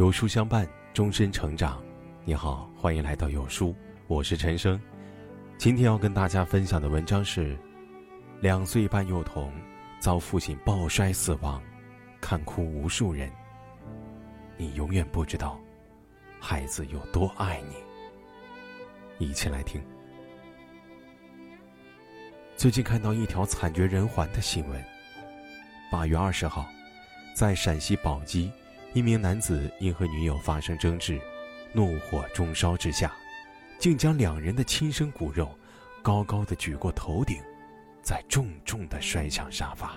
有书相伴，终身成长。你好，欢迎来到有书，我是陈生。今天要跟大家分享的文章是：两岁半幼童遭父亲抱摔死亡，看哭无数人。你永远不知道，孩子有多爱你。一起来听。最近看到一条惨绝人寰的新闻。八月二十号，在陕西宝鸡。一名男子因和女友发生争执，怒火中烧之下，竟将两人的亲生骨肉高高的举过头顶，再重重的摔向沙发。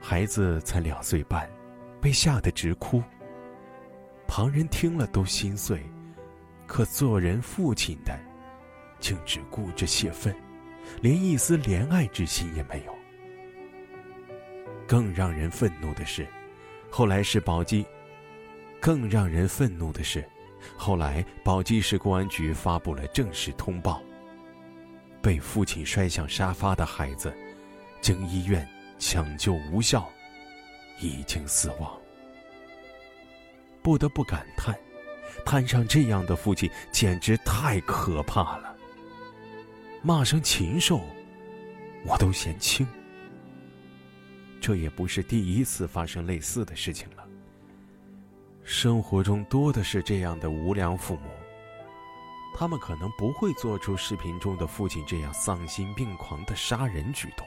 孩子才两岁半，被吓得直哭。旁人听了都心碎，可做人父亲的，竟只顾着泄愤，连一丝怜爱之心也没有。更让人愤怒的是。后来是宝鸡，更让人愤怒的是，后来宝鸡市公安局发布了正式通报：被父亲摔向沙发的孩子，经医院抢救无效，已经死亡。不得不感叹，摊上这样的父亲简直太可怕了。骂声禽兽，我都嫌轻。这也不是第一次发生类似的事情了。生活中多的是这样的无良父母，他们可能不会做出视频中的父亲这样丧心病狂的杀人举动，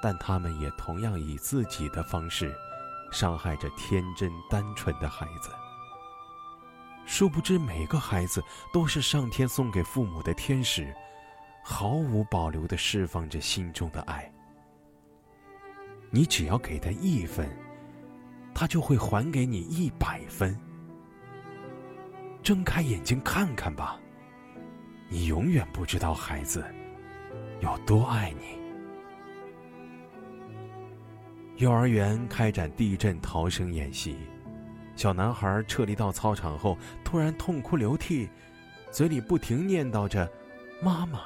但他们也同样以自己的方式，伤害着天真单纯的孩子。殊不知，每个孩子都是上天送给父母的天使，毫无保留的释放着心中的爱。你只要给他一分，他就会还给你一百分。睁开眼睛看看吧，你永远不知道孩子有多爱你。幼儿园开展地震逃生演习，小男孩撤离到操场后，突然痛哭流涕，嘴里不停念叨着“妈妈”。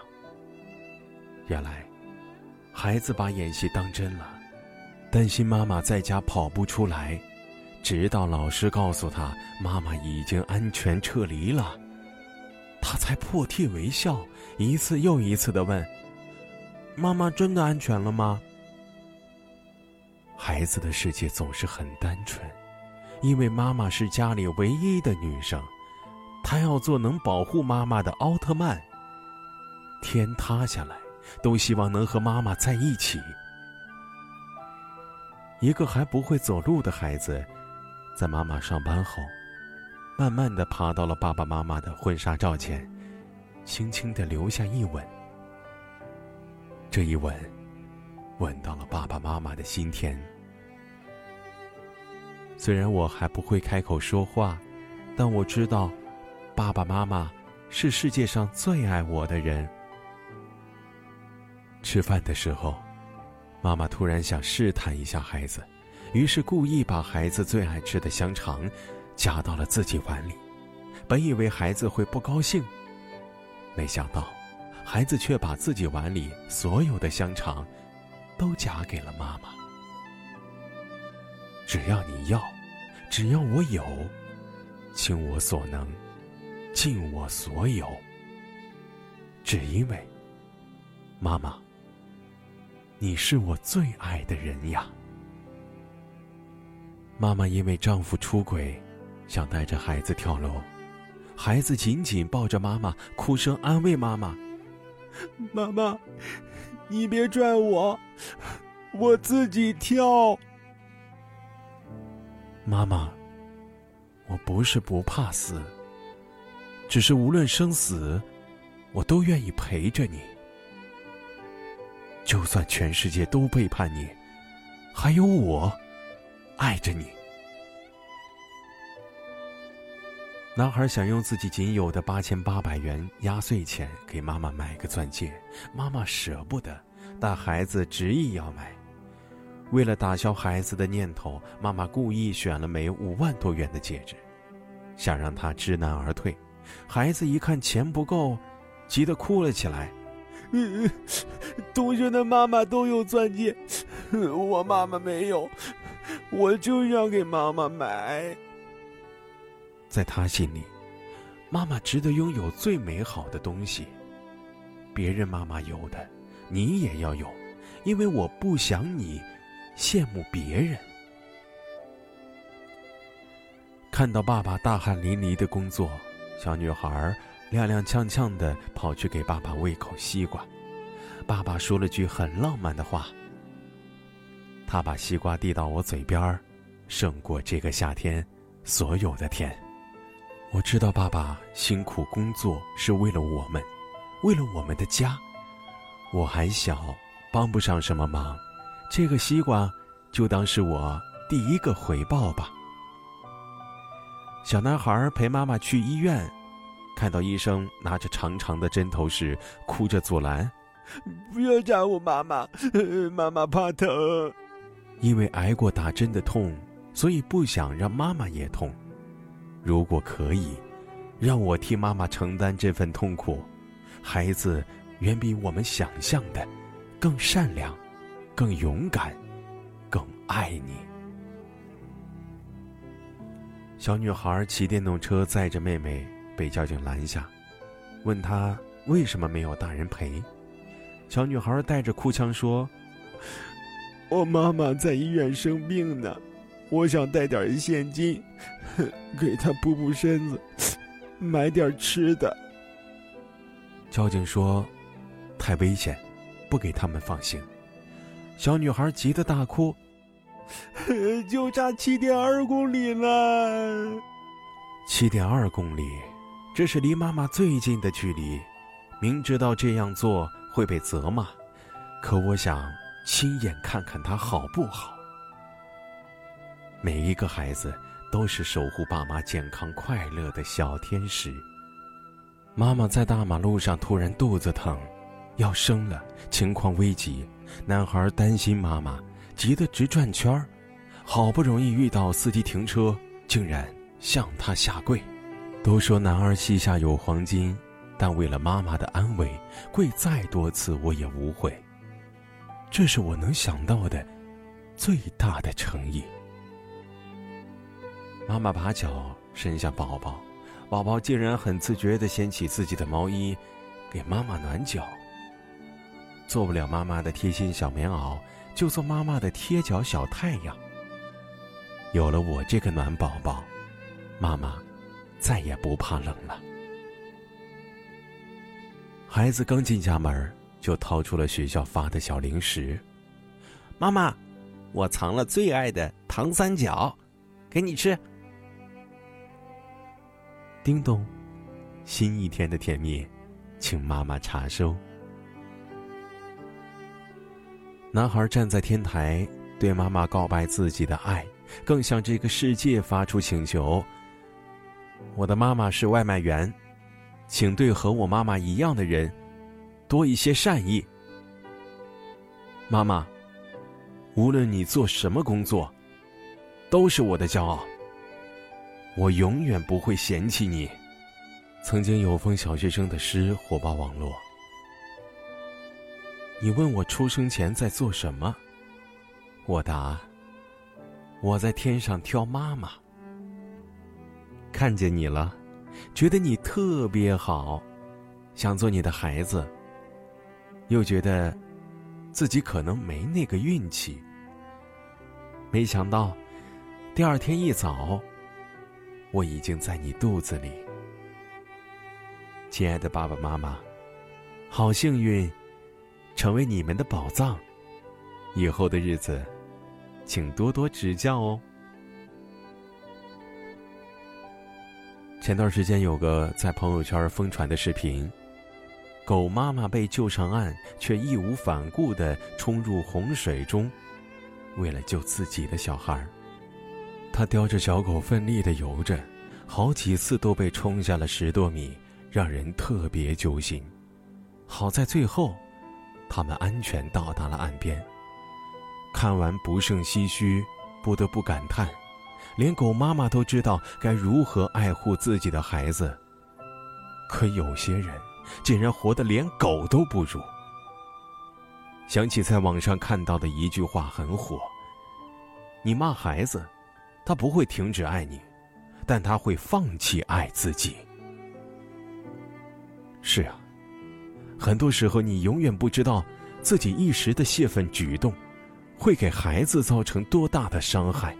原来，孩子把演习当真了。担心妈妈在家跑不出来，直到老师告诉他妈妈已经安全撤离了，他才破涕为笑，一次又一次的问：“妈妈真的安全了吗？”孩子的世界总是很单纯，因为妈妈是家里唯一的女生，他要做能保护妈妈的奥特曼。天塌下来，都希望能和妈妈在一起。一个还不会走路的孩子，在妈妈上班后，慢慢的爬到了爸爸妈妈的婚纱照前，轻轻的留下一吻。这一吻，吻到了爸爸妈妈的心田。虽然我还不会开口说话，但我知道，爸爸妈妈是世界上最爱我的人。吃饭的时候。妈妈突然想试探一下孩子，于是故意把孩子最爱吃的香肠夹到了自己碗里。本以为孩子会不高兴，没想到孩子却把自己碗里所有的香肠都夹给了妈妈。只要你要，只要我有，倾我所能，尽我所有，只因为妈妈。你是我最爱的人呀！妈妈因为丈夫出轨，想带着孩子跳楼，孩子紧紧抱着妈妈，哭声安慰妈妈：“妈妈，你别拽我，我自己跳。”妈妈，我不是不怕死，只是无论生死，我都愿意陪着你。就算全世界都背叛你，还有我爱着你。男孩想用自己仅有的八千八百元压岁钱给妈妈买个钻戒，妈妈舍不得，但孩子执意要买。为了打消孩子的念头，妈妈故意选了枚五万多元的戒指，想让他知难而退。孩子一看钱不够，急得哭了起来。同学的妈妈都有钻戒，我妈妈没有，我就要给妈妈买。在他心里，妈妈值得拥有最美好的东西。别人妈妈有的，你也要有，因为我不想你羡慕别人。看到爸爸大汗淋漓的工作，小女孩踉踉跄跄的跑去给爸爸喂口西瓜。爸爸说了句很浪漫的话：“他把西瓜递到我嘴边儿，胜过这个夏天所有的甜。”我知道爸爸辛苦工作是为了我们，为了我们的家。我还小，帮不上什么忙，这个西瓜就当是我第一个回报吧。小男孩陪妈妈去医院，看到医生拿着长长的针头时，哭着阻拦：“不要扎我妈妈，妈妈怕疼。”因为挨过打针的痛，所以不想让妈妈也痛。如果可以，让我替妈妈承担这份痛苦，孩子远比我们想象的更善良、更勇敢、更爱你。小女孩骑电动车载着妹妹，被交警拦下，问他为什么没有大人陪。小女孩带着哭腔说：“我妈妈在医院生病呢，我想带点现金，给她补补身子，买点吃的。”交警说：“太危险，不给他们放行。”小女孩急得大哭。就差七点二公里了。七点二公里，这是离妈妈最近的距离。明知道这样做会被责骂，可我想亲眼看看她好不好。每一个孩子都是守护爸妈健康快乐的小天使。妈妈在大马路上突然肚子疼，要生了，情况危急。男孩担心妈妈。急得直转圈儿，好不容易遇到司机停车，竟然向他下跪。都说男儿膝下有黄金，但为了妈妈的安危，跪再多次我也无悔。这是我能想到的最大的诚意。妈妈把脚伸向宝宝，宝宝竟然很自觉地掀起自己的毛衣，给妈妈暖脚。做不了妈妈的贴心小棉袄。就做妈妈的贴脚小太阳。有了我这个暖宝宝，妈妈再也不怕冷了。孩子刚进家门，就掏出了学校发的小零食。妈妈，我藏了最爱的糖三角，给你吃。叮咚，新一天的甜蜜，请妈妈查收。男孩站在天台，对妈妈告白自己的爱，更向这个世界发出请求：“我的妈妈是外卖员，请对和我妈妈一样的人多一些善意。妈妈，无论你做什么工作，都是我的骄傲。我永远不会嫌弃你。”曾经有封小学生的诗火爆网络。你问我出生前在做什么？我答：我在天上挑妈妈。看见你了，觉得你特别好，想做你的孩子。又觉得自己可能没那个运气。没想到，第二天一早，我已经在你肚子里。亲爱的爸爸妈妈，好幸运。成为你们的宝藏，以后的日子，请多多指教哦。前段时间有个在朋友圈疯传的视频，狗妈妈被救上岸，却义无反顾的冲入洪水中，为了救自己的小孩他叼着小狗奋力的游着，好几次都被冲下了十多米，让人特别揪心。好在最后。他们安全到达了岸边。看完不胜唏嘘，不得不感叹：连狗妈妈都知道该如何爱护自己的孩子，可有些人竟然活得连狗都不如。想起在网上看到的一句话很火：“你骂孩子，他不会停止爱你，但他会放弃爱自己。是啊，很多时候你永远不知道自己一时的泄愤举动，会给孩子造成多大的伤害。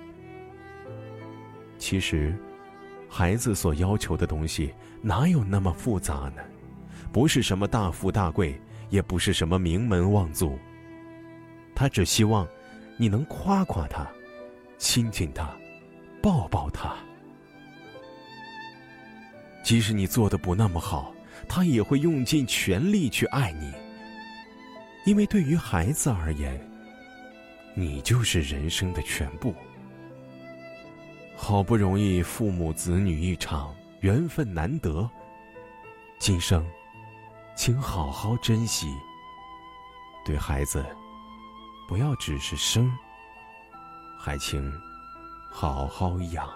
其实，孩子所要求的东西哪有那么复杂呢？不是什么大富大贵，也不是什么名门望族。他只希望你能夸夸他。亲亲他，抱抱他。即使你做的不那么好，他也会用尽全力去爱你。因为对于孩子而言，你就是人生的全部。好不容易父母子女一场，缘分难得。今生，请好好珍惜。对孩子，不要只是生。还请好好养。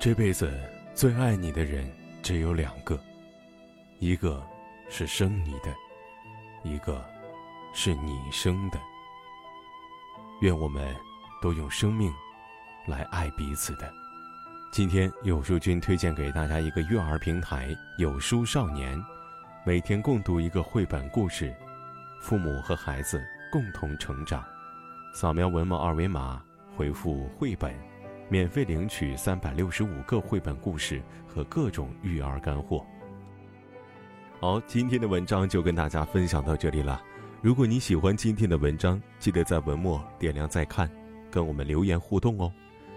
这辈子最爱你的人只有两个，一个是生你的，一个是你生的。愿我们都用生命来爱彼此的。今天有书君推荐给大家一个育儿平台“有书少年”，每天共读一个绘本故事，父母和孩子共同成长。扫描文末二维码，回复“绘本”，免费领取三百六十五个绘本故事和各种育儿干货。好，今天的文章就跟大家分享到这里了。如果你喜欢今天的文章，记得在文末点亮再看，跟我们留言互动哦，